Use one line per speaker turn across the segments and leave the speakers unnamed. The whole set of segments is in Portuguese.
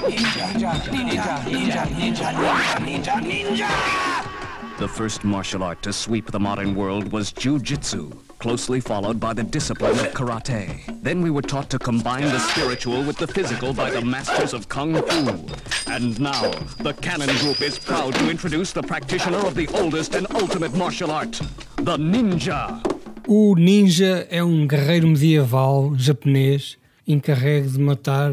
ninja, ninja, ninja, ninja, ninja, ninja!
The first martial art to sweep the modern world was Jiu-Jitsu, closely followed by the discipline of karate. Then we were taught to combine the spiritual with the physical by the masters of Kung Fu. And now, the Cannon Group is proud to introduce the practitioner of the oldest and ultimate martial art, the ninja.
O ninja é um guerreiro medieval japonês encarregue de matar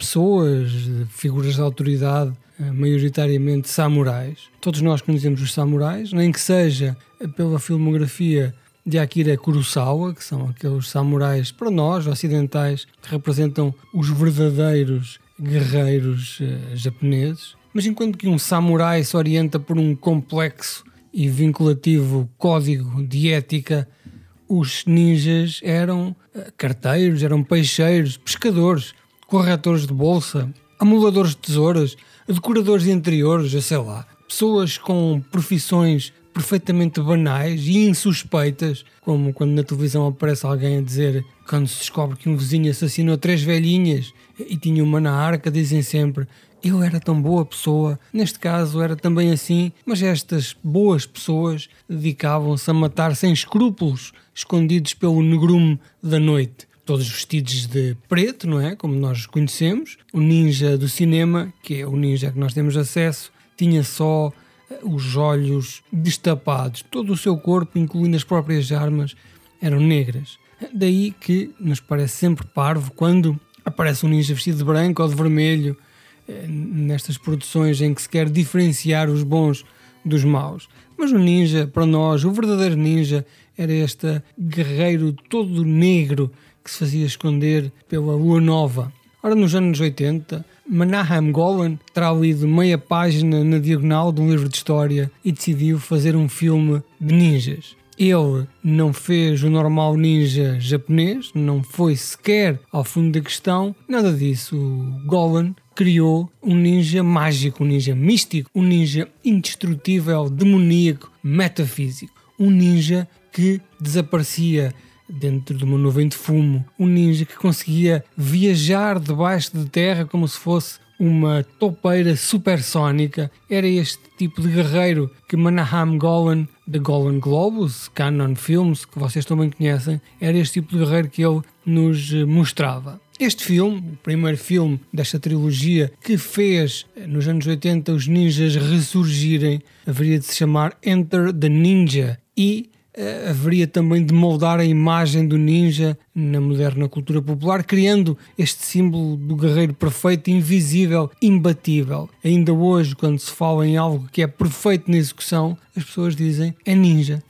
pessoas, figuras de autoridade, eh, maioritariamente samurais. Todos nós conhecemos os samurais, nem que seja pela filmografia de Akira Kurosawa, que são aqueles samurais para nós ocidentais que representam os verdadeiros guerreiros uh, japoneses. Mas enquanto que um samurai se orienta por um complexo e vinculativo código de ética os ninjas eram eh, carteiros, eram peixeiros, pescadores, corretores de bolsa, amuladores de tesouras, decoradores de interiores, sei lá. Pessoas com profissões perfeitamente banais e insuspeitas, como quando na televisão aparece alguém a dizer quando se descobre que um vizinho assassinou três velhinhas e tinha uma na arca, dizem sempre eu era tão boa pessoa, neste caso era também assim, mas estas boas pessoas dedicavam-se a matar sem escrúpulos, escondidos pelo negrume da noite. Todos vestidos de preto, não é? Como nós conhecemos. O ninja do cinema, que é o ninja que nós temos acesso, tinha só eh, os olhos destapados. Todo o seu corpo, incluindo as próprias armas, eram negras. Daí que nos parece sempre parvo quando aparece um ninja vestido de branco ou de vermelho nestas produções em que se quer diferenciar os bons dos maus. Mas o ninja, para nós, o verdadeiro ninja, era este guerreiro todo negro que se fazia esconder pela lua nova. Ora, nos anos 80, Menahem Golan terá lido meia página na diagonal de um livro de história e decidiu fazer um filme de ninjas. Ele não fez o normal ninja japonês, não foi sequer ao fundo da questão, nada disso. O Golan criou um ninja mágico, um ninja místico, um ninja indestrutível, demoníaco, metafísico. Um ninja que desaparecia dentro de uma nuvem de fumo. Um ninja que conseguia viajar debaixo de terra como se fosse uma topeira supersónica. Era este tipo de guerreiro que Manaham Golan, da Golan Globus, Canon Films, que vocês também conhecem, era este tipo de guerreiro que ele nos mostrava. Este filme, o primeiro filme desta trilogia que fez nos anos 80 os ninjas ressurgirem, haveria de se chamar Enter the Ninja e haveria também de moldar a imagem do ninja na moderna cultura popular, criando este símbolo do guerreiro perfeito, invisível, imbatível. Ainda hoje, quando se fala em algo que é perfeito na execução, as pessoas dizem é ninja.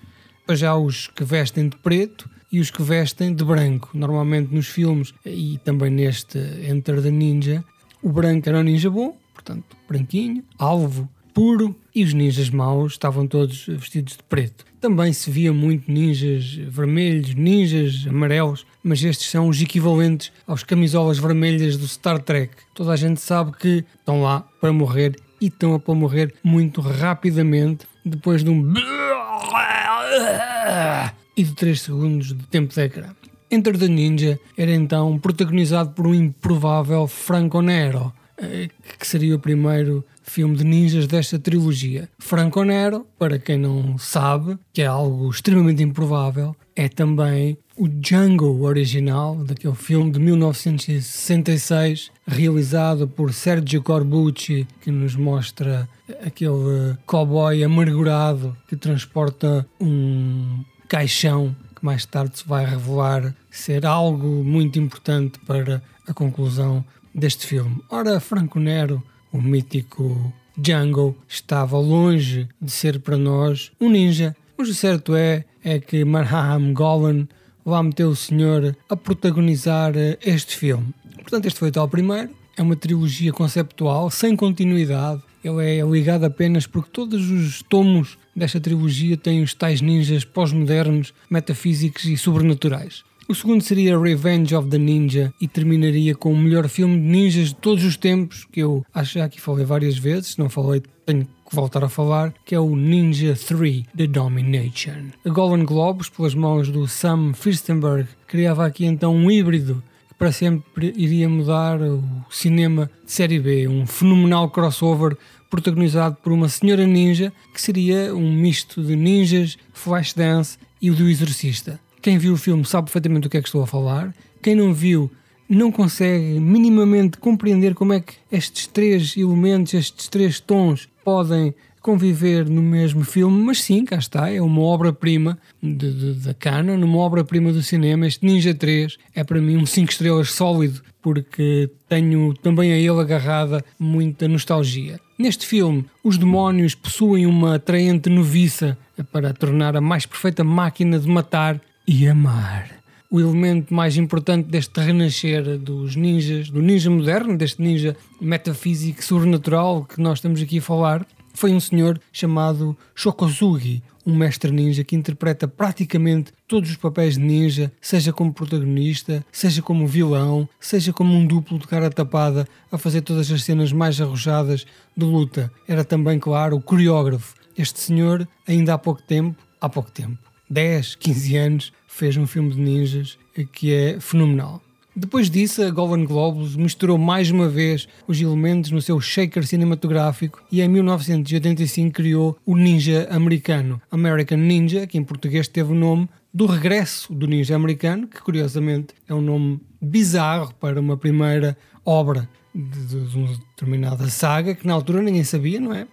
Já os que vestem de preto e os que vestem de branco. Normalmente nos filmes e também neste Enter the Ninja, o branco era o ninja bom, portanto, branquinho, alvo, puro, e os ninjas maus estavam todos vestidos de preto. Também se via muito ninjas vermelhos, ninjas amarelos, mas estes são os equivalentes aos camisolas vermelhas do Star Trek. Toda a gente sabe que estão lá para morrer e estão a para morrer muito rapidamente depois de um e de 3 segundos de tempo de ecrã. Enter the Ninja era então protagonizado por um improvável Franco Nero, que seria o primeiro filme de ninjas desta trilogia. Franco Nero, para quem não sabe, que é algo extremamente improvável, é também o Django original, daquele filme de 1966, realizado por Sergio Corbucci, que nos mostra aquele cowboy amargurado que transporta um caixão que mais tarde se vai revelar ser algo muito importante para a conclusão deste filme. Ora, Franco Nero, o mítico Django, estava longe de ser para nós um ninja, mas o certo é, é que Marham Golan lá meteu o senhor a protagonizar este filme. Portanto, este foi o tal primeiro. É uma trilogia conceptual, sem continuidade. Ele é ligado apenas porque todos os tomos desta trilogia tem os tais ninjas pós-modernos, metafísicos e sobrenaturais. O segundo seria Revenge of the Ninja e terminaria com o melhor filme de ninjas de todos os tempos, que eu acho já que falei várias vezes, não falei tenho que voltar a falar, que é o Ninja 3 The Domination. A Golden Globes, pelas mãos do Sam Firstenberg, criava aqui então um híbrido que para sempre iria mudar o cinema de série B, um fenomenal crossover protagonizado por uma senhora ninja que seria um misto de ninjas, Flashdance e o do Exorcista. Quem viu o filme sabe perfeitamente do que é que estou a falar. Quem não viu não consegue minimamente compreender como é que estes três elementos, estes três tons podem conviver no mesmo filme, mas sim, cá está, é uma obra-prima da Canon, uma obra-prima do cinema. Este Ninja 3 é para mim um 5 estrelas sólido, porque tenho também a ele agarrada muita nostalgia. Neste filme, os demónios possuem uma atraente noviça para tornar a mais perfeita máquina de matar e amar. O elemento mais importante deste renascer dos ninjas, do ninja moderno, deste ninja metafísico sobrenatural que nós estamos aqui a falar, foi um senhor chamado Shokozugi, um mestre ninja que interpreta praticamente todos os papéis de ninja, seja como protagonista, seja como vilão, seja como um duplo de cara tapada a fazer todas as cenas mais arrojadas de luta. Era também, claro, o coreógrafo. Este senhor, ainda há pouco tempo, há pouco tempo, 10, 15 anos, fez um filme de ninjas que é fenomenal. Depois disso, a Golden Globes misturou mais uma vez os elementos no seu shaker cinematográfico e em 1985 criou o Ninja Americano, American Ninja, que em português teve o nome do regresso do Ninja Americano, que curiosamente é um nome bizarro para uma primeira obra de, uma determinada saga, que na altura ninguém sabia, não é?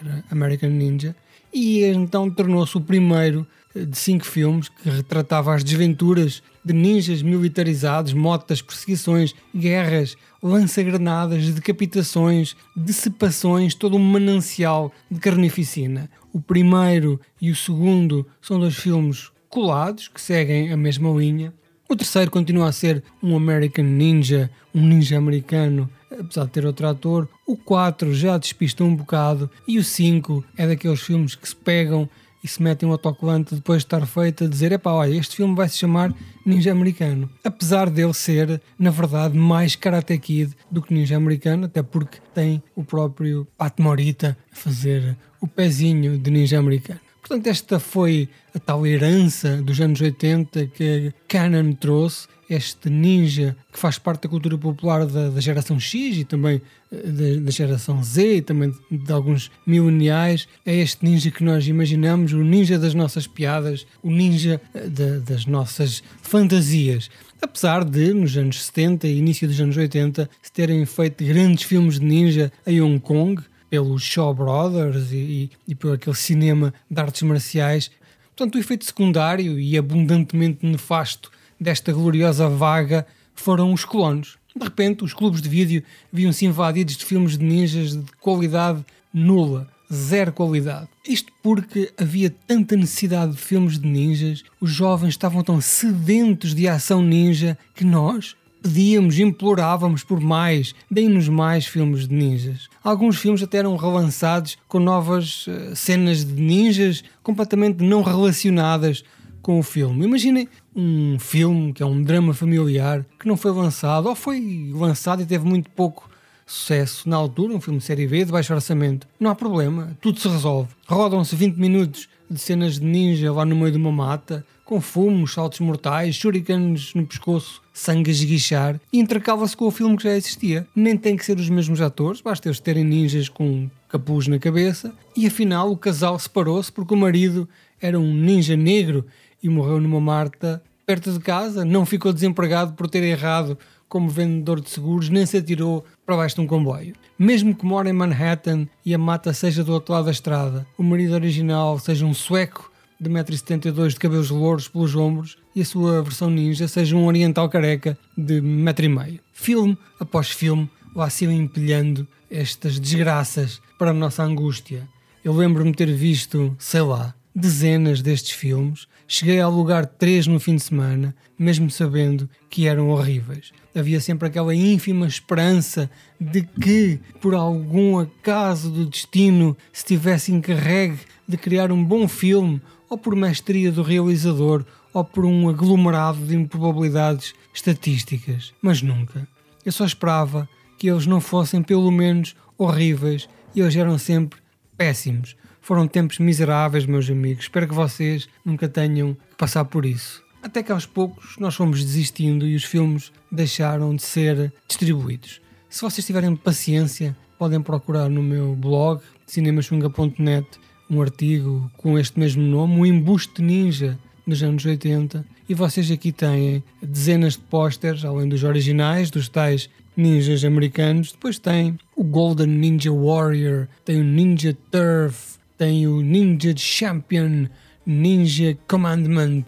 Era American Ninja. E então tornou-se o primeiro de cinco filmes que retratava as desventuras de ninjas militarizados, motas, perseguições, guerras, lança-granadas, decapitações, dissipações, todo um manancial de carnificina. O primeiro e o segundo são dois filmes colados que seguem a mesma linha. O terceiro continua a ser um American Ninja, um ninja americano, apesar de ter outro ator. O 4 já despista um bocado. E o 5 é daqueles filmes que se pegam e se metem um autocolante depois de estar feito a dizer: epá, olha, este filme vai se chamar Ninja Americano. Apesar dele ser, na verdade, mais Karate Kid do que Ninja Americano, até porque tem o próprio Pat Morita a fazer o pezinho de Ninja Americano. Portanto, esta foi a tal herança dos anos 80 que Canon trouxe este ninja que faz parte da cultura popular da, da geração X e também eh, da, da, geração Z e também de, de alguns mileniais, é este ninja que nós imaginamos, o ninja das nossas piadas, o ninja eh, de, das nossas fantasias. Apesar de, nos anos 70 e início dos anos 80, se terem feito grandes filmes de ninja em Hong Kong, pelos Shaw Brothers e, e, e por aquele cinema de artes marciais. Portanto, o efeito secundário e abundantemente nefasto desta gloriosa vaga foram os colonos. De repente, os clubes de vídeo viam-se invadidos de filmes de ninjas de qualidade nula, zero qualidade. Isto porque havia tanta necessidade de filmes de ninjas, os jovens estavam tão sedentos de ação ninja que nós, pedíamos, implorávamos por mais, deem-nos mais filmes de ninjas. Alguns filmes até eram relançados com novas uh, cenas de ninjas completamente não relacionadas com o filme. Imaginem um filme que é um drama familiar que não foi lançado ou foi lançado e teve muito pouco sucesso na altura, um filme de série B de baixo orçamento. Não há problema, tudo se resolve. Rodam-se 20 minutos de cenas de ninja lá no meio de uma mata, com fumos, saltos mortais, shurikens no pescoço, sangue a esguichar, e intercala-se com o filme que já existia. Nem tem que ser os mesmos atores, basta eles terem ninjas com capuz na cabeça, e afinal o casal separou-se porque o marido era um ninja negro e morreu numa marta perto de casa, não ficou desempregado por ter errado como vendedor de seguros, nem se atirou para baixo de um comboio. Mesmo que mora em Manhattan e a mata seja do outro lado da estrada, o marido original seja um sueco de 1,72m de cabelos louros pelos ombros e a sua versão ninja seja um oriental careca de 1,5m. Filme após filme, lá se empilhando estas desgraças para a nossa angústia. Eu lembro-me ter visto, sei lá, dezenas destes filmes. Cheguei a alugar três no fim de semana, mesmo sabendo que eram horríveis. Havia sempre aquela ínfima esperança de que, por algum acaso do destino, se tivesse encarregue de criar um bom filme, ou por mestria do realizador, ou por um aglomerado de improbabilidades estatísticas. Mas nunca. Eu só esperava que eles não fossem pelo menos horríveis e eles eram sempre péssimos. Foram tempos miseráveis, meus amigos. Espero que vocês nunca tenham que passar por isso. Até que aos poucos nós fomos desistindo e os filmes deixaram de ser distribuídos. Se vocês tiverem paciência, podem procurar no meu blog cinemachunga.net um artigo com este mesmo nome, o Embuste Ninja dos anos 80, e vocês aqui têm dezenas de pósteres, além dos originais, dos tais ninjas americanos. Depois tem o Golden Ninja Warrior, tem o Ninja Turf, tem o Ninja Champion, Ninja Commandment,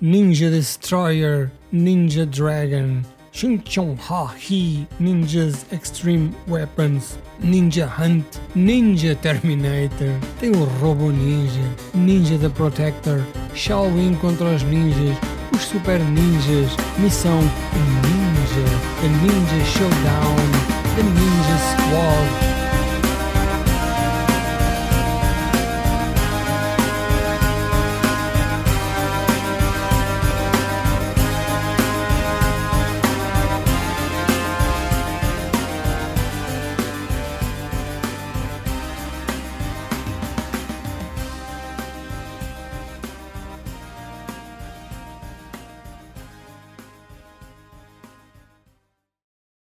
Ninja Destroyer, Ninja Dragon, Chong Ha He, Ninjas Extreme Weapons, Ninja Hunt, Ninja Terminator, tem o Robo Ninja, Ninja the Protector, Shaolin contra os ninjas, os Super Ninjas, Missão Ninja, The Ninja Showdown, The Ninja Squad,